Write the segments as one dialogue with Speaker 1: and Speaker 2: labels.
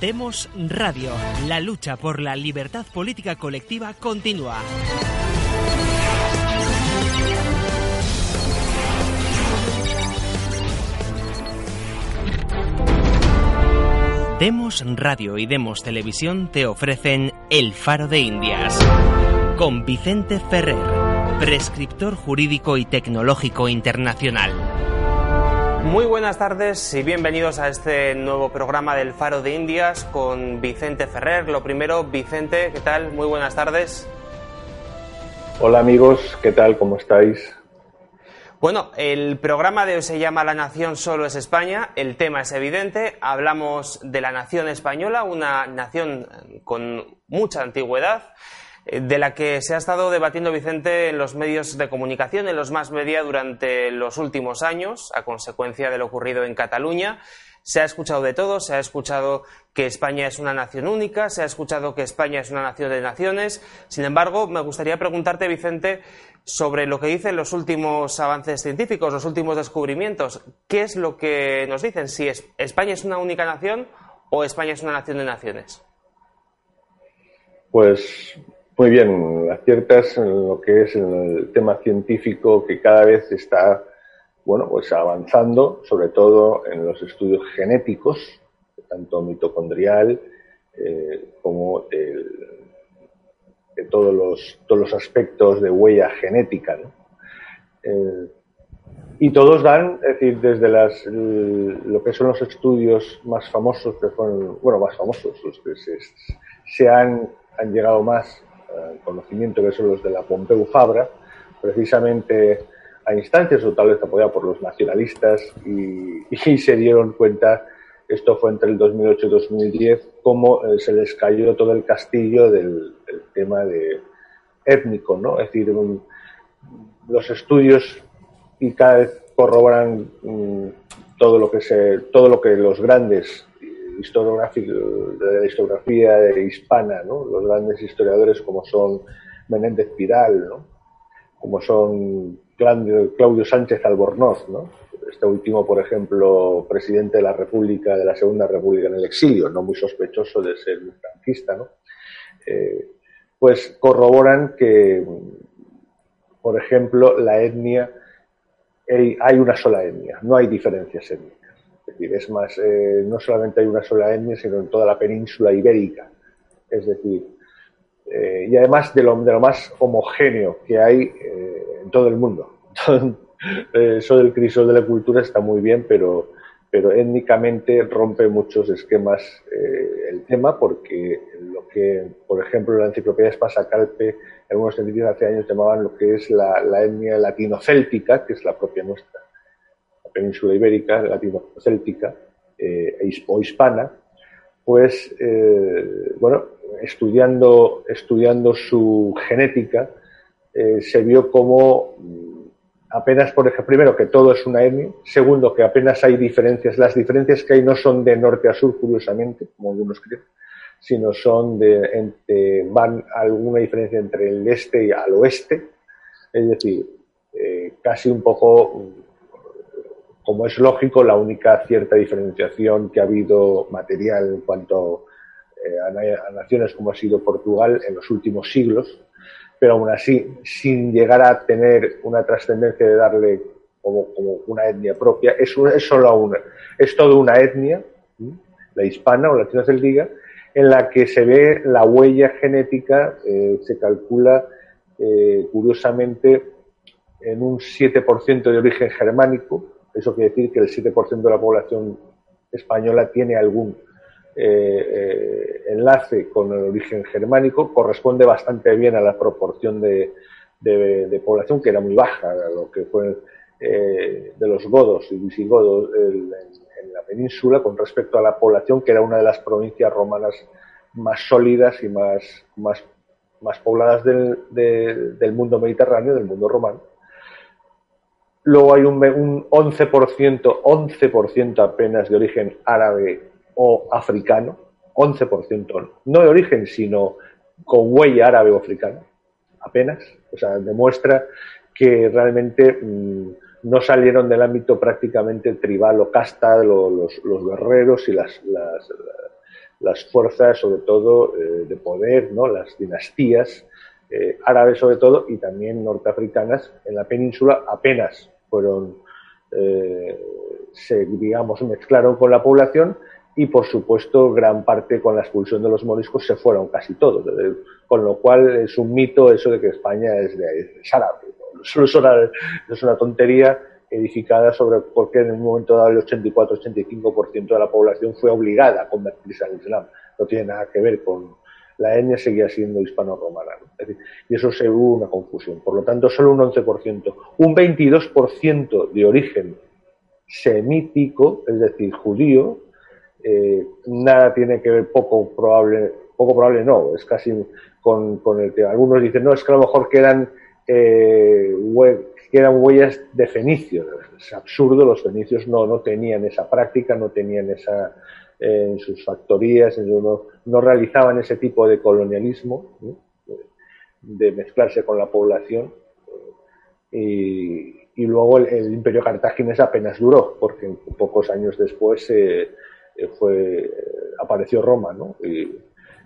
Speaker 1: Demos Radio. La lucha por la libertad política colectiva continúa. Demos Radio y Demos Televisión te ofrecen El Faro de Indias con Vicente Ferrer, prescriptor jurídico y tecnológico internacional. Muy buenas tardes y bienvenidos a este nuevo programa del Faro de Indias con Vicente Ferrer. Lo primero, Vicente, ¿qué tal? Muy buenas tardes.
Speaker 2: Hola amigos, ¿qué tal? ¿Cómo estáis?
Speaker 1: Bueno, el programa de hoy se llama La Nación solo es España. El tema es evidente. Hablamos de la nación española, una nación con mucha antigüedad, de la que se ha estado debatiendo Vicente en los medios de comunicación, en los más media durante los últimos años, a consecuencia de lo ocurrido en Cataluña. Se ha escuchado de todo, se ha escuchado que España es una nación única, se ha escuchado que España es una nación de naciones. Sin embargo, me gustaría preguntarte, Vicente, sobre lo que dicen los últimos avances científicos, los últimos descubrimientos. ¿Qué es lo que nos dicen? Si España es una única nación o España es una nación de naciones.
Speaker 2: Pues muy bien, aciertas en lo que es el tema científico que cada vez está bueno, pues avanzando, sobre todo en los estudios genéticos, tanto mitocondrial eh, como de todos los, todos los aspectos de huella genética. Eh, y todos dan, es decir, desde las, lo que son los estudios más famosos, que fueron, bueno, más famosos, los que se, han, han, llegado más al conocimiento, que son los de la Pompeu Fabra, precisamente a instancias o tal vez apoyado por los nacionalistas y, se dieron cuenta, esto fue entre el 2008 y 2010, cómo eh, se les cayó todo el castillo del, tema de étnico, ¿no? Es decir, los estudios y cada vez corroboran mm, todo lo que se, todo lo que los grandes de la historiografía hispana. Los grandes historiadores como son Menéndez Pidal. Como son Claudio Sánchez Albornoz, ¿no? Este último, por ejemplo, presidente de la República, de la Segunda República en el exilio, no muy sospechoso de ser un franquista. Eh, pues corroboran que, por ejemplo, la etnia, hay una sola etnia, no hay diferencias étnicas. Es decir, es más, eh, no solamente hay una sola etnia, sino en toda la península ibérica. Es decir, eh, y además de lo, de lo, más homogéneo que hay eh, en todo el mundo. Eh, eso del crisol de la cultura está muy bien, pero, pero étnicamente rompe muchos esquemas el tema, porque lo que, por ejemplo, la enciclopedia Espasa-Calpe, algunos científicos hace años llamaban lo que es la, la etnia latino-céltica, que es la propia nuestra, península ibérica, latino-céltica o hispana, pues, bueno, estudiando, su genética, eh, se vio como mm, apenas, por ejemplo, primero que todo es una etnia, segundo que apenas hay diferencias, las diferencias que hay no son de norte a sur, curiosamente, como algunos creen, sino son de, entre, van alguna diferencia entre el este y al oeste, es decir, eh, casi un poco, como es lógico, la única cierta diferenciación que ha habido material en cuanto eh, a, naciones como ha sido Portugal en los últimos siglos, pero aún así, sin llegar a tener una trascendencia de darle como, una etnia propia, es, solo una, es toda una etnia, la hispana o latino celtica, en la que se ve la huella genética, eh, se calcula eh, curiosamente en un 7% de origen germánico, eso quiere decir que el 7% de la población española tiene algún eh, eh, enlace con el origen germánico, corresponde bastante bien a la proporción de, población, que era muy baja, lo que fue eh, de los godos y visigodos en, la península, con respecto a la población, que era una de las provincias romanas más sólidas y más, más, más pobladas del, del mundo mediterráneo, del mundo romano. Luego hay un, un 11%, 11% apenas de origen árabe o africano, 11%, no de origen, sino con huella árabe o africana, apenas. O sea, demuestra que realmente mm, no salieron del ámbito prácticamente tribal o casta los, los guerreros y las, las, las fuerzas, sobre todo, de poder, ¿no? las dinastías árabes sobre todo y también norteafricanas en la península apenas fueron se digamos mezclaron con la población y por supuesto gran parte con la expulsión de los moriscos se fueron casi todos, con lo cual es un mito eso de que España es, de, es árabe. es una tontería edificada sobre por qué en un momento dado el 84-85% de la población fue obligada a convertirse al Islam. No tiene nada que ver con la etnia seguía siendo hispano-romana. Y eso se hubo una confusión. Por lo tanto, solo un 11%. Un 22% de origen semítico, es decir, judío, eh, nada tiene que ver poco probable, poco probable no, es casi con, el que algunos dicen, no, es que a lo mejor quedan, eh, quedan huellas de fenicios. Es absurdo, los fenicios no, no tenían esa práctica, no tenían esa, en sus factorías, no, no, realizaban ese tipo de colonialismo, de mezclarse con la población. Y, y luego el, imperio cartaginés apenas duró, porque pocos años después eh, eh, fue, apareció Roma, ¿no? Y,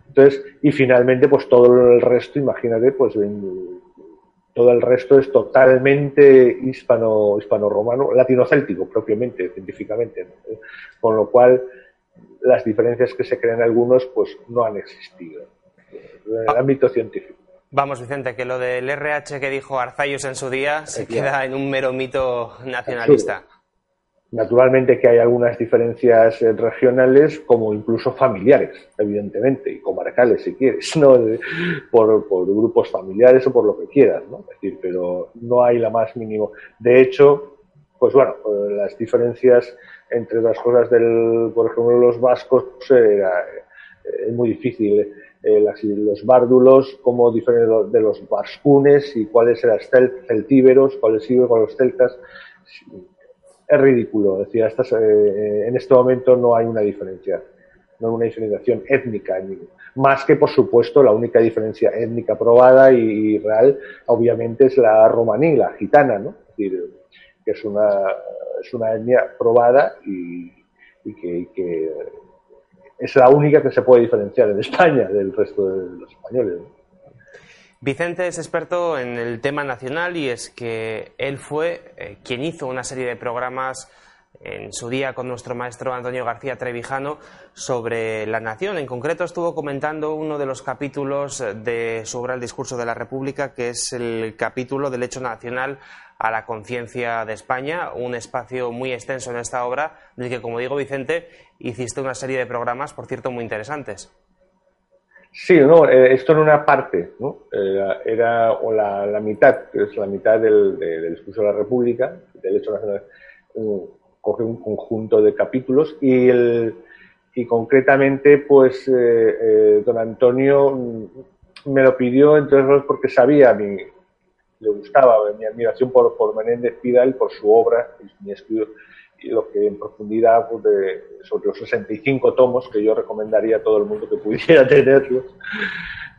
Speaker 2: entonces, y finalmente, pues todo el resto, imagínate, pues todo el resto es totalmente hispano, hispano-romano, latino-céltico propiamente, científicamente, con lo cual las diferencias que se crean algunos, pues no han existido en el ámbito científico.
Speaker 1: Vamos, Vicente, que lo del RH que dijo Arzayus en su día se queda en un mero mito nacionalista.
Speaker 2: Naturalmente que hay algunas diferencias eh, regionales, como incluso familiares, evidentemente, y comarcales, si quieres, ¿no? por, grupos familiares o por lo que quieras, ¿no? Es decir, pero no hay la más mínimo. De hecho, pues bueno, eh, las diferencias entre las cosas del, por ejemplo, los vascos, eh, es muy difícil eh, los bárdulos, cómo diferentes de los vascunes y cuáles eran celtíberos, cuáles siguen con los celtas. Es ridículo. Decía, estas, eh, en este momento no hay una diferencia, no hay una diferenciación étnica. Más que, por supuesto, la única diferencia étnica probada y, real, obviamente, es la romaní, la gitana, ¿no? Es decir, es una, es una etnia probada y, que es la única que se puede diferenciar en España del resto de los españoles.
Speaker 1: Vicente es experto en el tema nacional y es que él fue eh, quien hizo una serie de programas en su día con nuestro maestro Antonio García Trevijano sobre la nación. En concreto estuvo comentando uno de los capítulos de su obra El discurso de la República, que es el capítulo del hecho nacional a la conciencia de España, un espacio muy extenso en esta obra, del que, como digo, Vicente, hiciste una serie de programas, por cierto, muy interesantes.
Speaker 2: Sí, no, eh, esto era una parte, ¿no? era o la, mitad, que es la mitad del, discurso de la República, del hecho nacional, coge un conjunto de capítulos y el y concretamente, pues, eh, eh, don Antonio me lo pidió, entonces, porque sabía mi, le gustaba mi admiración por, por Menéndez Pidal, por su obra, mi estudio, y lo que en profundidad pues, de, sobre los 65 tomos que yo recomendaría a todo el mundo que pudiera tenerlos.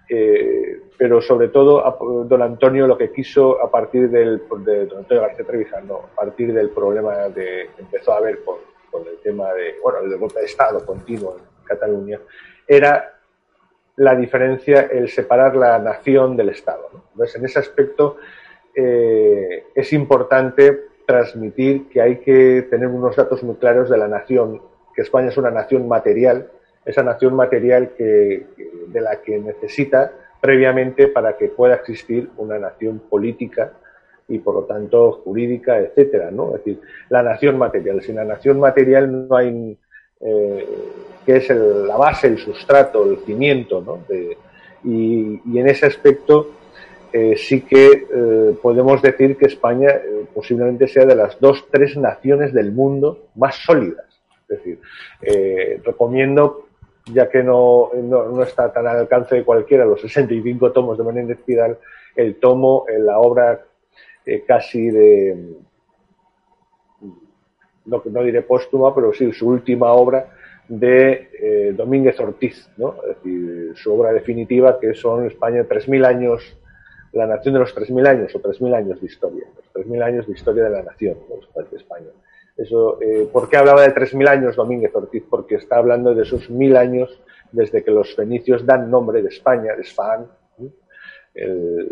Speaker 2: Eh, pero sobre todo don Antonio lo que quiso a partir del de don Antonio García Trevijano, a partir del problema de, que empezó a haber con, el tema de, bueno, el golpe de Estado continuo en Cataluña, era la diferencia, el separar la nación del Estado. Entonces, en ese aspecto eh, es importante transmitir que hay que tener unos datos muy claros de la nación, que España es una nación material, esa nación material que, de la que necesita previamente para que pueda existir una nación política y por lo tanto jurídica, etcétera, ¿no? Es decir, la nación material. Sin la nación material no hay eh, que es la base, el sustrato, el cimiento, ¿no? y, en ese aspecto eh, sí que eh, podemos decir que España eh, posiblemente sea de las dos, tres naciones del mundo más sólidas. Es decir, recomiendo, ya que no, no, está tan al alcance de cualquiera, los 65 tomos de Menéndez Pidal, el tomo, la obra casi de, no, no diré póstuma, pero sí su última obra, de eh, Domínguez Ortiz, ¿no? es decir, su obra definitiva que son España 3.000 años, la nación de los 3.000 años o 3.000 años de historia, los 3.000 años de historia de la nación de España. Eso, eh, ¿Por qué hablaba de 3.000 años Domínguez Ortiz? Porque está hablando de esos mil años desde que los fenicios dan nombre de España, de Sfán, eh,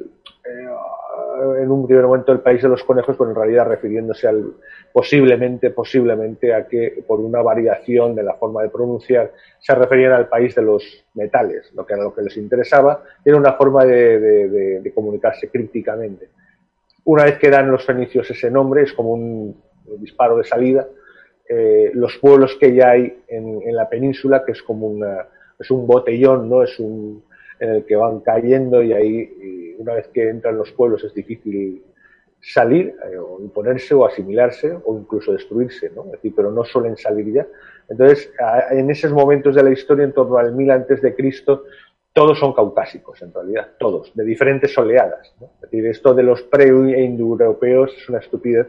Speaker 2: en un primer momento el país de los conejos, pero en realidad refiriéndose al posiblemente, posiblemente a que por una variación de la forma de pronunciar se referían al país de los metales, lo que era lo que les interesaba, era una forma de, comunicarse crípticamente. Una vez que dan los fenicios ese nombre, es como un disparo de salida, eh, los pueblos que ya hay en, la península, que es como una, es un botellón, ¿no? Es un, en el que van cayendo y ahí, una vez que entran los pueblos, es difícil salir eh, o imponerse o asimilarse o incluso destruirse, ¿no? Pero no suelen salir ya. Entonces, en esos momentos de la historia, en torno al mil antes de Cristo, todos son caucásicos, en realidad, todos, de diferentes oleadas. ¿no? Esto de los pre-indoeuropeos es una estupidez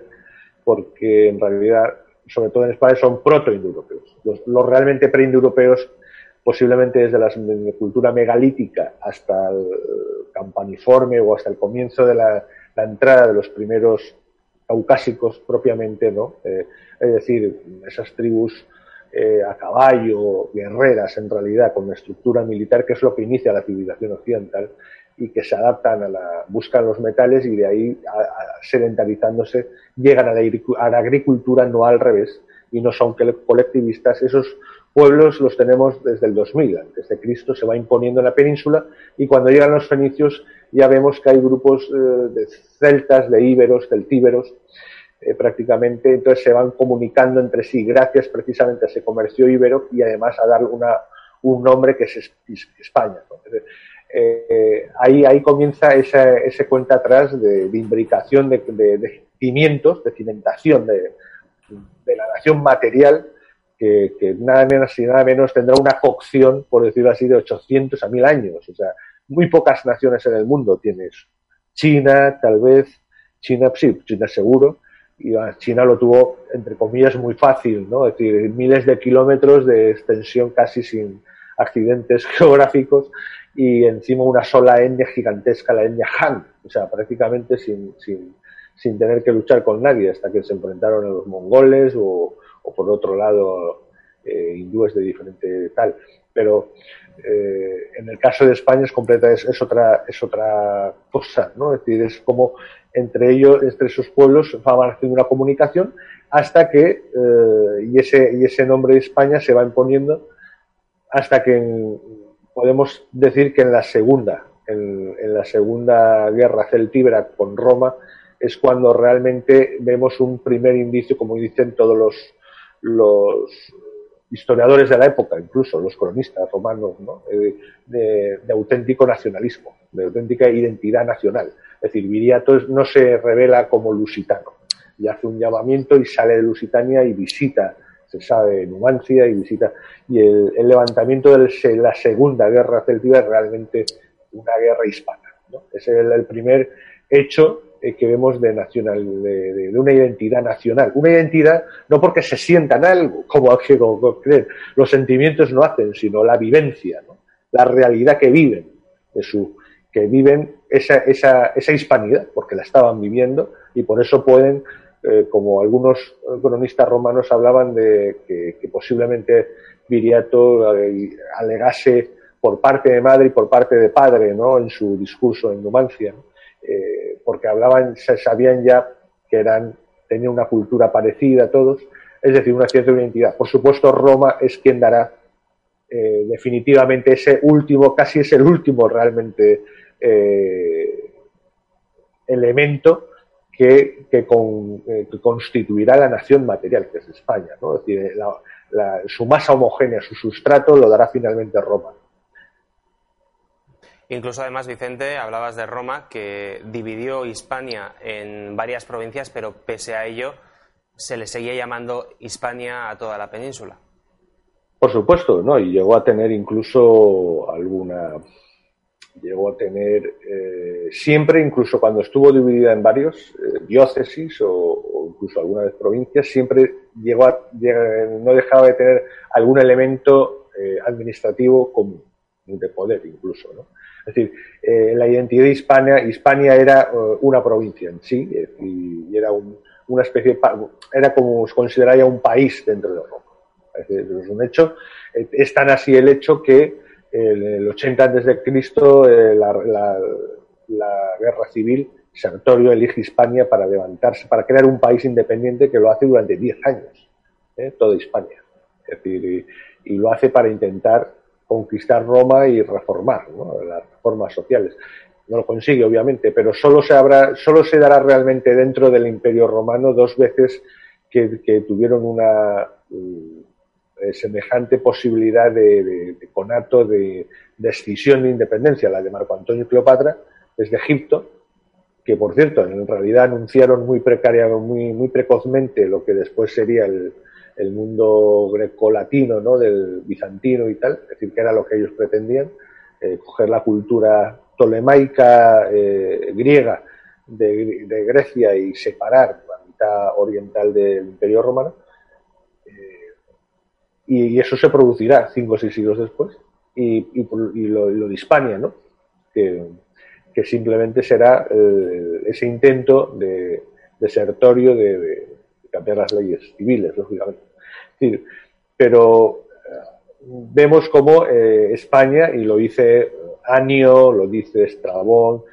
Speaker 2: porque en realidad, sobre todo en España, son proto-indoeuropeos. Los, los realmente pre-indoeuropeos posiblemente desde la cultura megalítica hasta el campaniforme o hasta el comienzo de la, entrada de los primeros caucásicos propiamente, ¿no? Eh, es decir, esas tribus eh, a caballo, guerreras en realidad, con una estructura militar, que es lo que inicia la civilización occidental y que se adaptan a la, buscan los metales y de ahí, sedentarizándose, llegan a la, a agricultura no al revés y no son colectivistas. Esos pueblos los tenemos desde el 2000, antes de Cristo, se va imponiendo en la península y cuando llegan los fenicios ya vemos que hay grupos eh, de celtas, de íberos, celtíberos, eh, prácticamente, entonces se van comunicando entre sí gracias precisamente a ese comercio íbero y además a dar una, un nombre que es, España. Eh, ahí, ahí comienza ese, ese cuenta atrás de, imbricación de, de, cimientos, de cimentación de, de la nación material que, nada menos y nada menos tendrá una cocción, por decirlo así, de 800 a 1000 años. O sea, muy pocas naciones en el mundo tienes. China, tal vez, China, sí, China seguro, y China lo tuvo, entre comillas, muy fácil, ¿no? Es decir, miles de kilómetros de extensión casi sin accidentes geográficos y encima una sola etnia gigantesca, la etnia Han, o sea, prácticamente sin, sin, sin tener que luchar con nadie hasta que se enfrentaron a los mongoles o, por otro lado eh, hindúes de diferente tal. Pero eh, en el caso de España es completa, es, otra, es otra cosa, ¿no? Es decir, es como entre ellos, entre esos pueblos, van haciendo una comunicación hasta que, eh, y, ese, y ese nombre de España se va imponiendo hasta que podemos decir que en la segunda, en, la segunda guerra celtíbera con Roma, es cuando realmente vemos un primer indicio, como dicen todos los, los historiadores de la época, incluso los cronistas romanos, eh, de, auténtico nacionalismo, de auténtica identidad nacional. Es decir, Viriato no se revela como lusitano, y hace un llamamiento y sale de Lusitania y visita, se sabe, Numancia y visita. Y el, levantamiento de la Segunda Guerra Celtiva es realmente una guerra hispana. Es el primer hecho eh, que vemos de, nacional, de, una identidad nacional. Una identidad no porque se sientan algo, como, como creen, los sentimientos no hacen, sino la vivencia, la realidad que viven, de su, que viven esa, esa, esa hispanidad, porque la estaban viviendo y por eso pueden, eh, como algunos cronistas romanos hablaban de que, posiblemente Viriato eh, alegase por parte de madre y por parte de padre, ¿no? En su discurso en Numancia. Eh, porque hablaban, sabían ya que eran, tenían una cultura parecida a todos, es decir, una cierta identidad. Por supuesto, Roma es quien dará definitivamente ese último, casi es el último realmente elemento que, constituirá la nación material, que es España. ¿no? Es decir, su masa homogénea, su sustrato, lo dará finalmente Roma.
Speaker 1: Incluso además, Vicente, hablabas de Roma, que dividió Hispania en varias provincias, pero pese a ello se le seguía llamando Hispania a toda la península.
Speaker 2: Por supuesto, ¿no? Y llegó a tener incluso alguna. Llegó a tener eh, siempre, incluso cuando estuvo dividida en varios eh, diócesis o, incluso algunas vez provincias, siempre llegó a, no dejaba de tener algún elemento eh, administrativo común, de poder incluso, ¿no? Es decir, la identidad hispana, Hispania era una provincia en sí y era una especie, era como se consideraría un país dentro de Roma. Es un hecho. Es tan así el hecho que el 80 antes de Cristo la, la, guerra civil Sertorio elige Hispania para levantarse, para crear un país independiente que lo hace durante 10 años, ¿eh? toda Hispania. Es decir, y, lo hace para intentar conquistar Roma y reformar las reformas sociales. No lo consigue, obviamente, pero solo se, habrá, solo se dará realmente dentro del Imperio Romano dos veces que, tuvieron una mm, eh, semejante posibilidad de, conato de, de, escisión de independencia, la de Marco Antonio y Cleopatra, desde Egipto, que por cierto, en realidad anunciaron muy precaria, muy, muy precozmente lo que después sería el, mundo grecolatino, ¿no? del bizantino y tal, es decir, que era lo que ellos pretendían, eh, coger la cultura tolemaica eh, griega de, Grecia y separar la mitad oriental del Imperio Romano. Y, eso se producirá cinco o seis siglos después. Y, lo, lo, de Hispania, ¿no? que, simplemente será eh, ese intento de de, de, cambiar las leyes civiles, lógicamente. pero eh, vemos como eh, España, y lo dice Anio, lo dice Estrabón,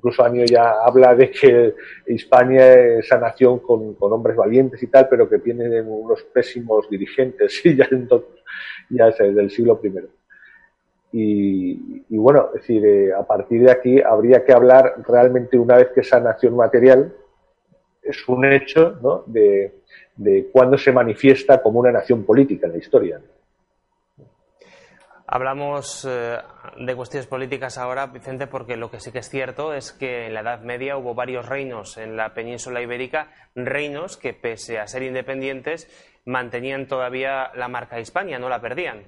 Speaker 2: incluso Anio ya habla de que España es esa nación con, hombres valientes y tal, pero que tiene unos pésimos dirigentes, y ya, entonces, ya del siglo I. Y, bueno, es decir, eh, a partir de aquí habría que hablar realmente una vez que esa nación material es un hecho ¿no? de, de cuándo se manifiesta como una nación política en la historia.
Speaker 1: Hablamos eh, de cuestiones políticas ahora, Vicente, porque lo que sí que es cierto es que en la Edad Media hubo varios reinos en la península ibérica, reinos que pese a ser independientes mantenían todavía la marca de Hispania, no la perdían.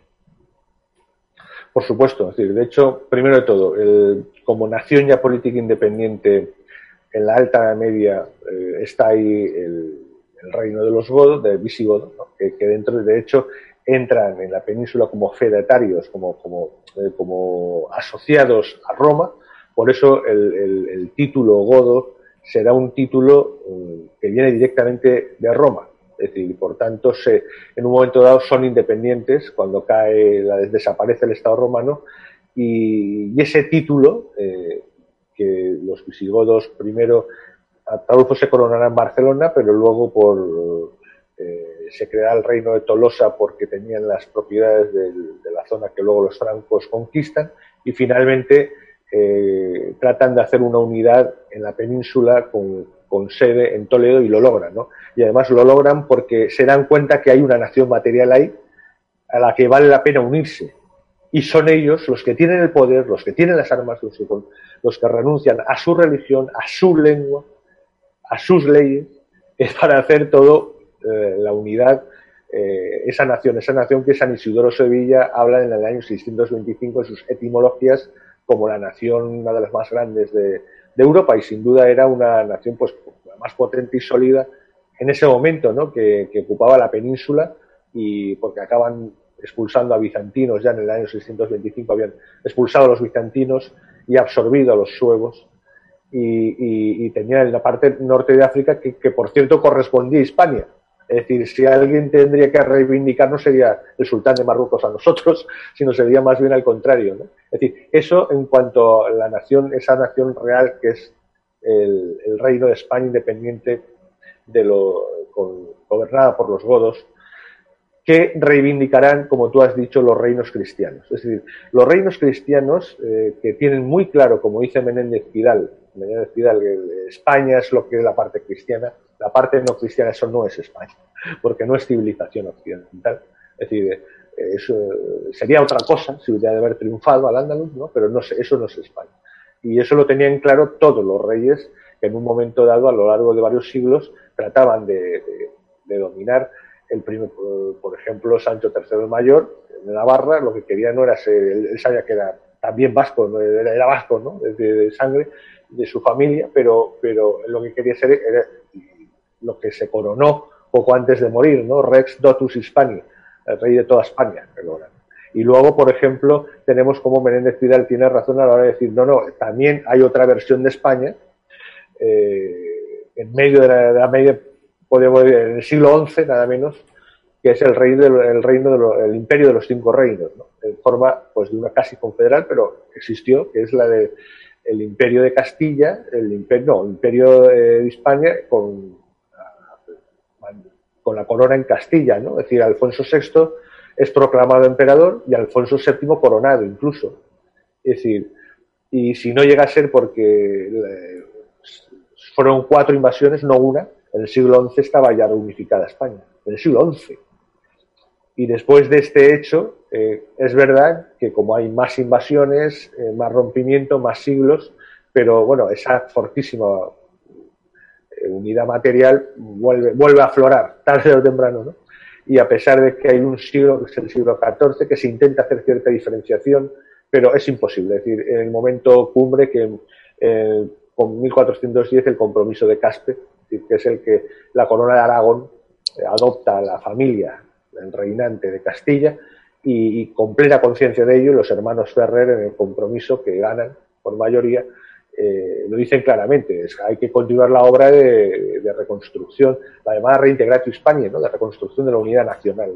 Speaker 2: Por supuesto, es decir, de hecho, primero de todo, como nación ya política independiente en la Alta Media eh, está ahí el, reino de los godos, de visigodos, que, dentro, de hecho, entran en la península como fedatarios, como, como, eh, asociados a Roma, por eso el, título godo será un título eh, que viene directamente de Roma. Es decir, por tanto, en un momento dado son independientes cuando cae, desaparece el Estado romano y, ese título, eh, que los visigodos primero, Ataulfo se coronará en Barcelona, pero luego por, eh, se creará el reino de Tolosa porque tenían las propiedades de la zona que luego los francos conquistan y finalmente eh, tratan de hacer una unidad en la península con, con sede en Toledo y lo logran, ¿no? Y además lo logran porque se dan cuenta que hay una nación material ahí a la que vale la pena unirse. Y son ellos los que tienen el poder, los que tienen las armas, los que, renuncian a su religión, a su lengua, a sus leyes, es para hacer todo eh, la unidad, eh, esa nación, esa nación que San Isidoro Sevilla habla en el año 625 en sus etimologías como la nación, una de las más grandes de, Europa y sin duda era una nación pues más potente y sólida en ese momento, ¿no? que, ocupaba la península y porque acaban expulsando a bizantinos ya en el año 625 habían expulsado a los bizantinos y absorbido a los suevos y, y, tenía en la parte norte de África que, que por cierto correspondía a Hispania es decir, si alguien tendría que reivindicar no sería el sultán de Marruecos a nosotros, sino sería más bien al contrario. ¿no? Es decir, eso en cuanto a la nación, esa nación real que es el, reino de España independiente de lo, gobernada por los godos, que reivindicarán, como tú has dicho, los reinos cristianos. Es decir, los reinos cristianos eh, que tienen muy claro, como dice Menéndez Pidal, Que España es lo que es la parte cristiana, la parte no cristiana, eso no es España, porque no es civilización occidental. Es decir, eso sería otra cosa si hubiera de haber triunfado al Andaluz, ¿no? pero no, eso no es España. Y eso lo tenían claro todos los reyes que en un momento dado, a lo largo de varios siglos, trataban de, dominar el primer, por ejemplo, Sancho III el Mayor, de Navarra, lo que quería no era ser, él, sabía que era también vasco, ¿no? era, vasco, ¿no? de, sangre, de su familia, pero, pero lo que quería ser era lo que se coronó poco antes de morir, ¿no? Rex Dotus Hispani, el rey de toda España. Y luego, por ejemplo, tenemos como Menéndez Pidal tiene razón a la hora de decir, no, no, también hay otra versión de España, eh, en medio de la, Media, podemos en el siglo XI, nada menos, que es el reino, del, reino del imperio de los cinco reinos, en forma pues de una casi confederal, pero existió, que es la de el imperio de Castilla, el imperio, no, el imperio de España con, con la corona en Castilla, ¿no? Es decir, Alfonso VI es proclamado emperador y Alfonso VII coronado incluso. Es decir, y si no llega a ser porque eh, fueron cuatro invasiones, no una, en el siglo XI estaba ya reunificada España, en el siglo XI. Y después de este hecho, eh, es verdad que como hay más invasiones, eh, más rompimiento, más siglos, pero bueno, esa fortísima eh, unidad material vuelve, a aflorar tarde o temprano, ¿no? Y a pesar de que hay un siglo, que es el siglo XIV, que se intenta hacer cierta diferenciación, pero es imposible. Es decir, en el momento cumbre que con 1410 el compromiso de Caspe, que es el que la corona de Aragón adopta a la familia reinante de Castilla, y, con plena conciencia de ello, los hermanos Ferrer, en el compromiso que ganan por mayoría, eh, lo dicen claramente, es, hay que continuar la obra de, reconstrucción, la llamada reintegratio Hispania, ¿no? la reconstrucción de la unidad nacional.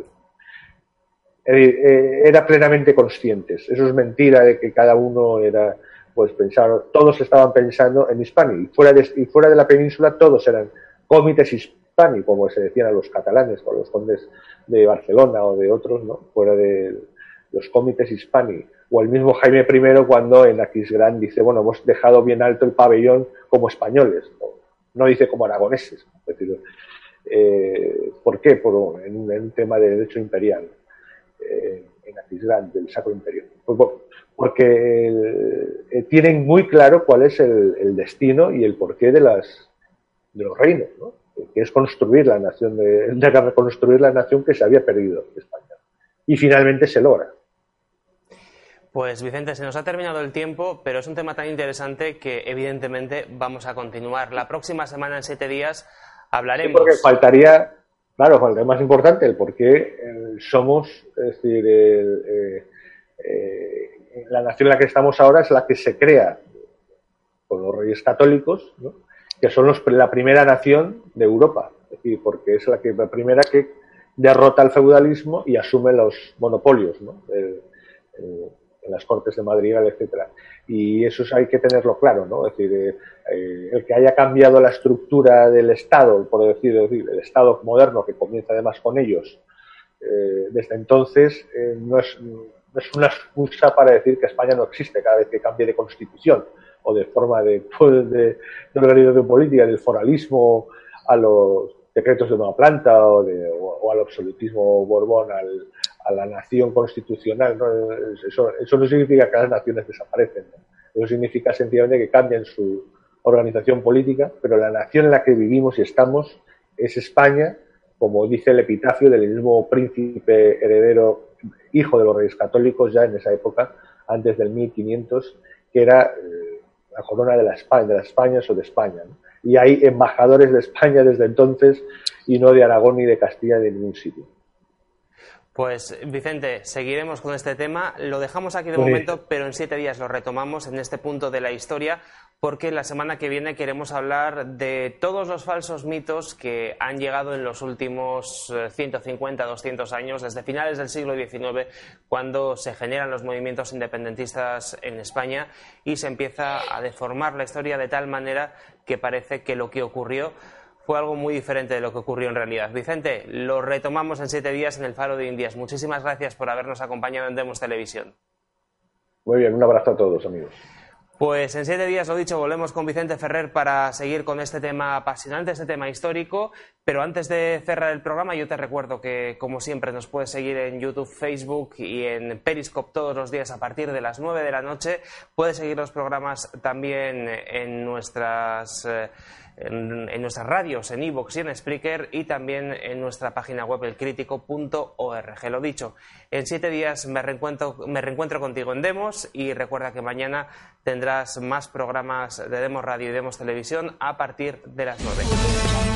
Speaker 2: Eh, era plenamente conscientes, eso es mentira de que cada uno era, pues pensar, todos estaban pensando en Hispania, y fuera de, y fuera de la península todos eran comités como se decían a los catalanes o los condes de Barcelona o de otros, ¿no? fuera de los comités hispani, o el mismo Jaime I cuando en Aquisgrán dice, bueno, hemos dejado bien alto el pabellón como españoles, no, dice como aragoneses. Es eh, ¿Por qué? Por, en, un, tema de derecho imperial, eh, en Aquisgrán, del Sacro Imperio. Pues, porque eh, tienen muy claro cuál es el, el, destino y el porqué de, las, de los reinos. ¿no? Que es construir la nación, de, reconstruir la nación que se había perdido España. Y finalmente se logra.
Speaker 1: Pues Vicente, se nos ha terminado el tiempo, pero es un tema tan interesante que evidentemente vamos a continuar. La próxima semana, en siete días, hablaremos.
Speaker 2: porque faltaría, claro, faltaría más importante el por qué eh, somos, es decir, eh, eh, la nación en la que estamos ahora es la que se crea con los reyes católicos, ¿no? Que son los, la primera nación de Europa, es decir, porque es la, que, la primera que derrota el feudalismo y asume los monopolios ¿no? en las Cortes de Madrid, etcétera. Y eso hay que tenerlo claro, ¿no? Es decir, eh, eh, el que haya cambiado la estructura del Estado, por decir, decir el Estado moderno que comienza además con ellos, eh, desde entonces no es, no, es, una excusa para decir que España no existe cada vez que cambie de constitución o de forma de, pues, de, de organización política, del foralismo a los decretos de nueva planta o, al absolutismo borbón, a la nación constitucional. Eso, eso, no significa que las naciones desaparecen. Eso significa sencillamente que cambian su organización política, pero la nación en la que vivimos y estamos es España, como dice el epitafio del mismo príncipe heredero, hijo de los reyes católicos ya en esa época, antes del 1500, que era eh, la corona de, la España, de las Españas o de España. Y hay embajadores de España desde entonces y no de Aragón ni de Castilla de ningún sitio.
Speaker 1: Pues Vicente, seguiremos con este tema. Lo dejamos aquí de momento, pero en siete días lo retomamos en este punto de la historia, porque la semana que viene queremos hablar de todos los falsos mitos que han llegado en los últimos 150, eh, 200 años, desde finales del siglo XIX, cuando se generan los movimientos independentistas en España y se empieza a deformar la historia de tal manera que parece que lo que ocurrió fue algo muy diferente de lo que ocurrió en realidad. Vicente, lo retomamos en siete días en el Faro de Indias. Muchísimas gracias por habernos acompañado en Demos Televisión.
Speaker 2: Muy bien, un abrazo a todos, amigos.
Speaker 1: Pues en siete días, lo dicho, volvemos con Vicente Ferrer para seguir con este tema apasionante, este tema histórico. Pero antes de cerrar el programa, yo te recuerdo que, como siempre, nos puedes seguir en YouTube, Facebook y en Periscope todos los días a partir de las nueve de la noche. Puedes seguir los programas también en nuestras. Eh, en, nuestras radios, en iVoox y en Spreaker y también en nuestra página web elcrítico.org. Lo dicho, en siete días me reencuentro, me reencuentro contigo en Demos y recuerda que mañana tendrás más programas de Demos Radio y Demos Televisión a partir de las nueve.